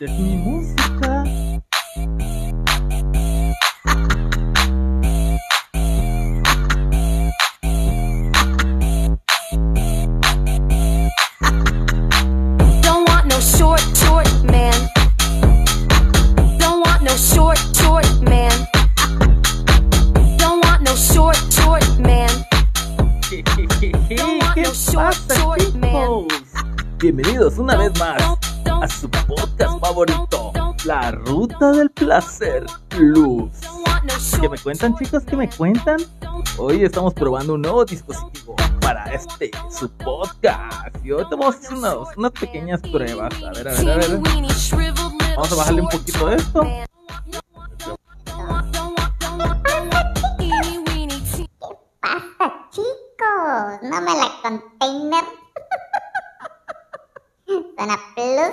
Es mi música. Don't want no short, short man. Don't want no short, short man. Don't want no short, short man. ¿Qué, qué pasa, chicos? Bienvenidos una vez más a su podcast favorito, La Ruta del Placer Plus. ¿Qué me cuentan, chicos? ¿Qué me cuentan? Hoy estamos probando un nuevo dispositivo para este, su podcast. Y hoy vamos a hacer unas, unas pequeñas pruebas. A ver, a ver, a ver. Vamos a bajarle un poquito de esto. Suena plus,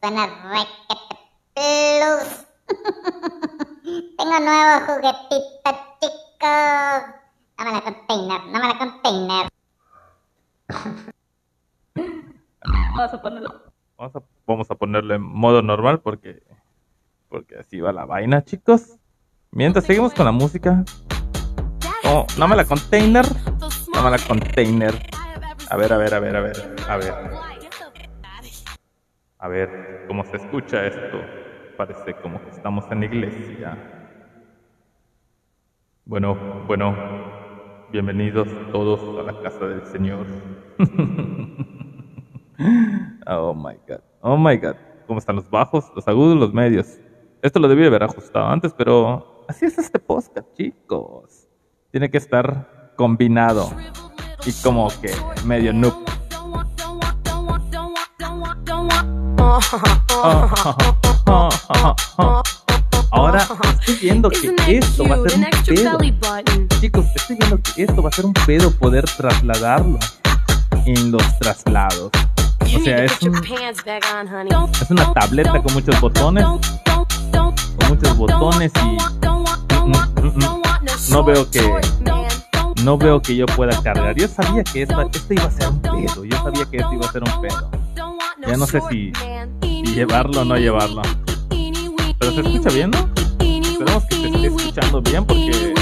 suena requete plus. Tengo nuevo juguetito, chicos. No me la container, no me la container. Vamos a ponerlo. Vamos a, vamos a ponerle en modo normal porque, porque así va la vaina, chicos. Mientras seguimos con la música. Oh, no me la container. No me la container. A ver, a ver, a ver, a ver, a ver. A ver cómo se escucha esto. Parece como que estamos en iglesia. Bueno, bueno. Bienvenidos todos a la casa del Señor. oh my god. Oh my god. ¿Cómo están los bajos, los agudos, los medios? Esto lo debí haber ajustado antes, pero así es este podcast, chicos. Tiene que estar combinado y como que medio noob. Ahora estoy viendo que esto va a ser un pedo. Chicos, estoy viendo que esto va a ser un pedo poder trasladarlo en los traslados. O sea, es, un- es una tableta con muchos botones. Con muchos botones y no veo que no veo que yo pueda cargar. Yo sabía que esta, esto iba a ser un pedo. Yo sabía que esto iba a ser un pedo. Ya no sé si llevarlo o no llevarlo. Pero se escucha bien, ¿no? Esperemos que se esté escuchando bien porque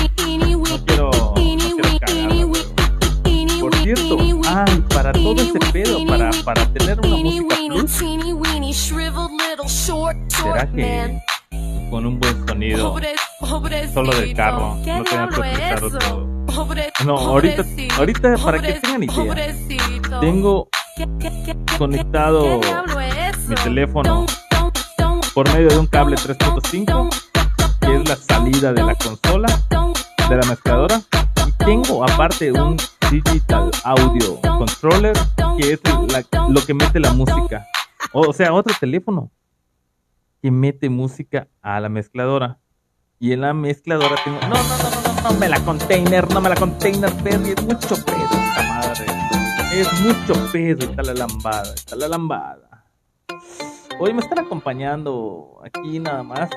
no quiero, no quiero cagarla, pero- Por cierto, ay, para todo ese pedo, para, para tener una música plus, ¿será que con un buen sonido solo del carro no tenga que utilizar otro? No, ahorita, ahorita para que tengan idea, tengo conectado mi teléfono por medio de un cable 3.5, que es la salida de la consola, de la mezcladora, y tengo aparte un digital audio controller, que es la- lo que mete la música. O sea, otro teléfono que mete música a la mezcladora. Y en la mezcladora tengo. No, no, no, no, no, no me la container, no me la container, Perry, es mucho pedo esta madre. Es mucho pedo, está la lambada, está la lambada. Hoy me están acompañando aquí nada más,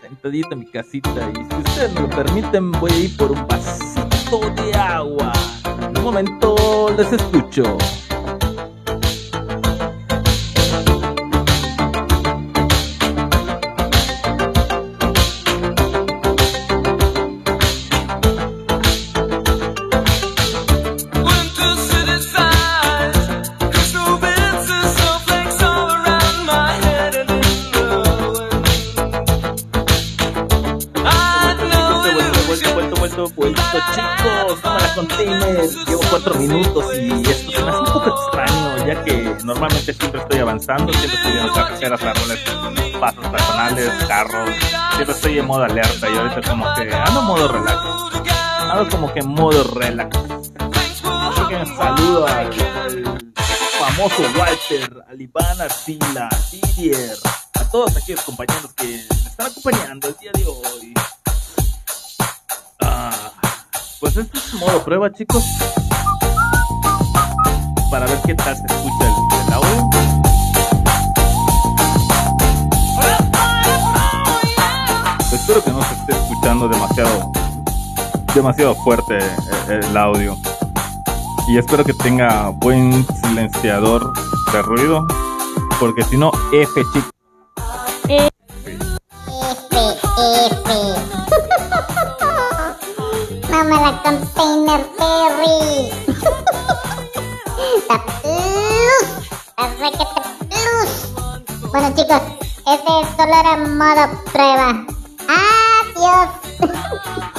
sentadito en mi casita y si ustedes me lo permiten voy a ir por un vasito de agua. En un momento les escucho. Chicos, la container. Llevo cuatro minutos y esto se me hace un poco extraño, ya que normalmente siempre estoy avanzando, siempre estoy viendo carreteras, árboles, pasos personales, carros, siempre estoy en modo alerta y ahorita como que ando en modo relax, ando como que en modo relax. Así que saludo al, al famoso Walter, al Iván Arcila, a Didier, a todos aquellos compañeros que me están acompañando el día de hoy. Pues este es modo prueba, chicos. Para ver qué tal se escucha el, audio. Espero que no se esté escuchando demasiado, demasiado fuerte el, el audio. Y espero que tenga buen silenciador de ruido. Porque si no, F chicos. Efe, Efe. Bueno chicos, este solo era modo prueba. Adiós.